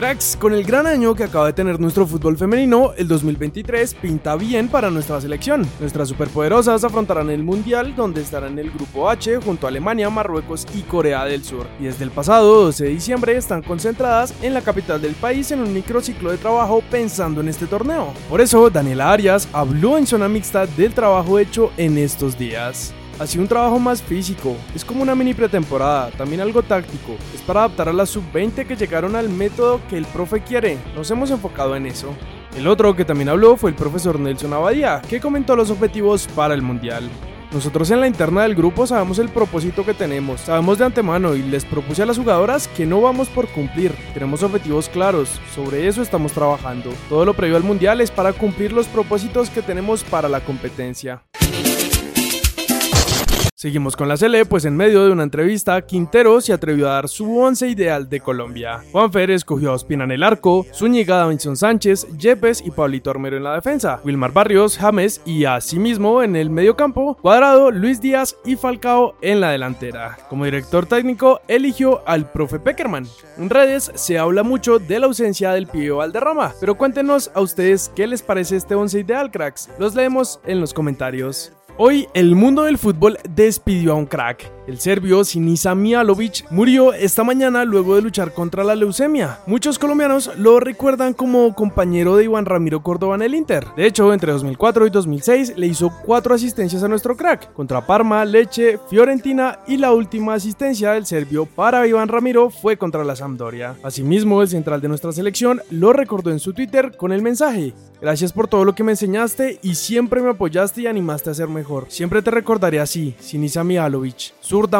Cracks, con el gran año que acaba de tener nuestro fútbol femenino, el 2023 pinta bien para nuestra selección. Nuestras superpoderosas afrontarán el Mundial, donde estarán en el Grupo H junto a Alemania, Marruecos y Corea del Sur. Y desde el pasado 12 de diciembre están concentradas en la capital del país en un microciclo de trabajo pensando en este torneo. Por eso, Daniela Arias habló en zona mixta del trabajo hecho en estos días. Sido un trabajo más físico, es como una mini pretemporada, también algo táctico, es para adaptar a las sub-20 que llegaron al método que el profe quiere, nos hemos enfocado en eso. El otro que también habló fue el profesor Nelson Abadía, que comentó los objetivos para el Mundial. Nosotros en la interna del grupo sabemos el propósito que tenemos, sabemos de antemano y les propuse a las jugadoras que no vamos por cumplir, tenemos objetivos claros, sobre eso estamos trabajando. Todo lo previo al mundial es para cumplir los propósitos que tenemos para la competencia. Seguimos con la Sele, pues en medio de una entrevista, Quintero se atrevió a dar su once ideal de Colombia. Juanfer escogió a Ospina en el arco, Zúñiga, Davinson Sánchez, Yepes y Pablito Armero en la defensa, Wilmar Barrios, James y asimismo en el medio campo, Cuadrado, Luis Díaz y Falcao en la delantera. Como director técnico, eligió al profe Peckerman. En redes se habla mucho de la ausencia del pibe Valderrama, pero cuéntenos a ustedes qué les parece este once ideal, cracks. Los leemos en los comentarios. Hoy el mundo del fútbol despidió a un crack. El serbio Sinisa Mialovic murió esta mañana luego de luchar contra la leucemia. Muchos colombianos lo recuerdan como compañero de Iván Ramiro Córdoba en el Inter. De hecho, entre 2004 y 2006 le hizo cuatro asistencias a nuestro crack, contra Parma, Leche, Fiorentina y la última asistencia del serbio para Iván Ramiro fue contra la Sampdoria. Asimismo, el central de nuestra selección lo recordó en su Twitter con el mensaje, Gracias por todo lo que me enseñaste y siempre me apoyaste y animaste a ser mejor. Siempre te recordaré así, Sinisa Mihalovic,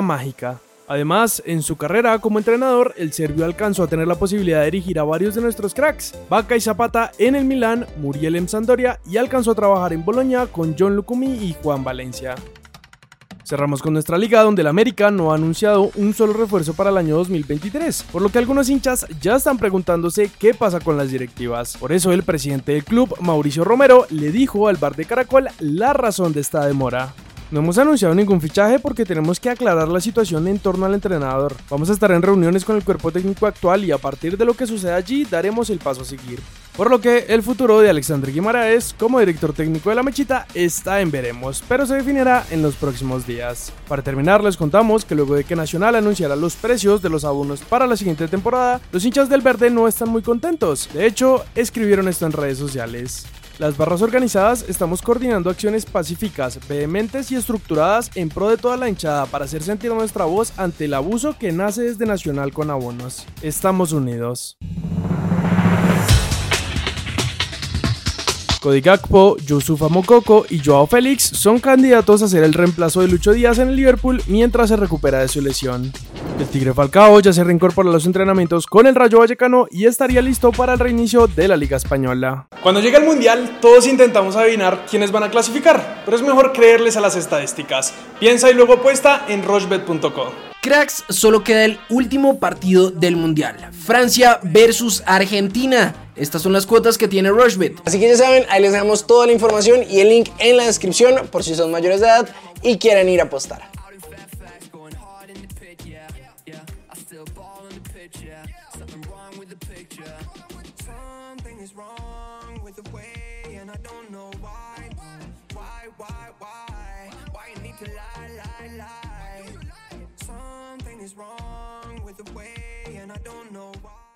mágica. Además, en su carrera como entrenador, el serbio alcanzó a tener la posibilidad de dirigir a varios de nuestros cracks, Vaca y Zapata en el Milán, Muriel en Sandoria y alcanzó a trabajar en Boloña con John Lucumi y Juan Valencia. Cerramos con nuestra liga donde el América no ha anunciado un solo refuerzo para el año 2023, por lo que algunos hinchas ya están preguntándose qué pasa con las directivas. Por eso el presidente del club, Mauricio Romero, le dijo al bar de Caracol la razón de esta demora. No hemos anunciado ningún fichaje porque tenemos que aclarar la situación en torno al entrenador. Vamos a estar en reuniones con el cuerpo técnico actual y a partir de lo que suceda allí daremos el paso a seguir. Por lo que el futuro de Alexandre Guimaraes como director técnico de la Mechita está en veremos, pero se definirá en los próximos días. Para terminar, les contamos que luego de que Nacional anunciara los precios de los abonos para la siguiente temporada, los hinchas del verde no están muy contentos. De hecho, escribieron esto en redes sociales. Las barras organizadas estamos coordinando acciones pacíficas, vehementes y estructuradas en pro de toda la hinchada para hacer sentir nuestra voz ante el abuso que nace desde Nacional con abonos. Estamos unidos. Cody Gakpo, Yusufa Mokoko y Joao Félix son candidatos a ser el reemplazo de Lucho Díaz en el Liverpool mientras se recupera de su lesión. El Tigre Falcao ya se reincorpora a los entrenamientos con el Rayo Vallecano y estaría listo para el reinicio de la Liga Española. Cuando llega el Mundial, todos intentamos adivinar quiénes van a clasificar, pero es mejor creerles a las estadísticas. Piensa y luego apuesta en rochebet.co. Cracks, solo queda el último partido del Mundial. Francia versus Argentina. Estas son las cuotas que tiene Rushbet. Así que ya saben, ahí les dejamos toda la información y el link en la descripción por si son mayores de edad y quieren ir a apostar. pitch, yeah. Something wrong with the picture. Something is wrong with the way, and I don't know why. Why, why, why? Why you need to lie, lie, lie? Something is wrong with the way, and I don't know why.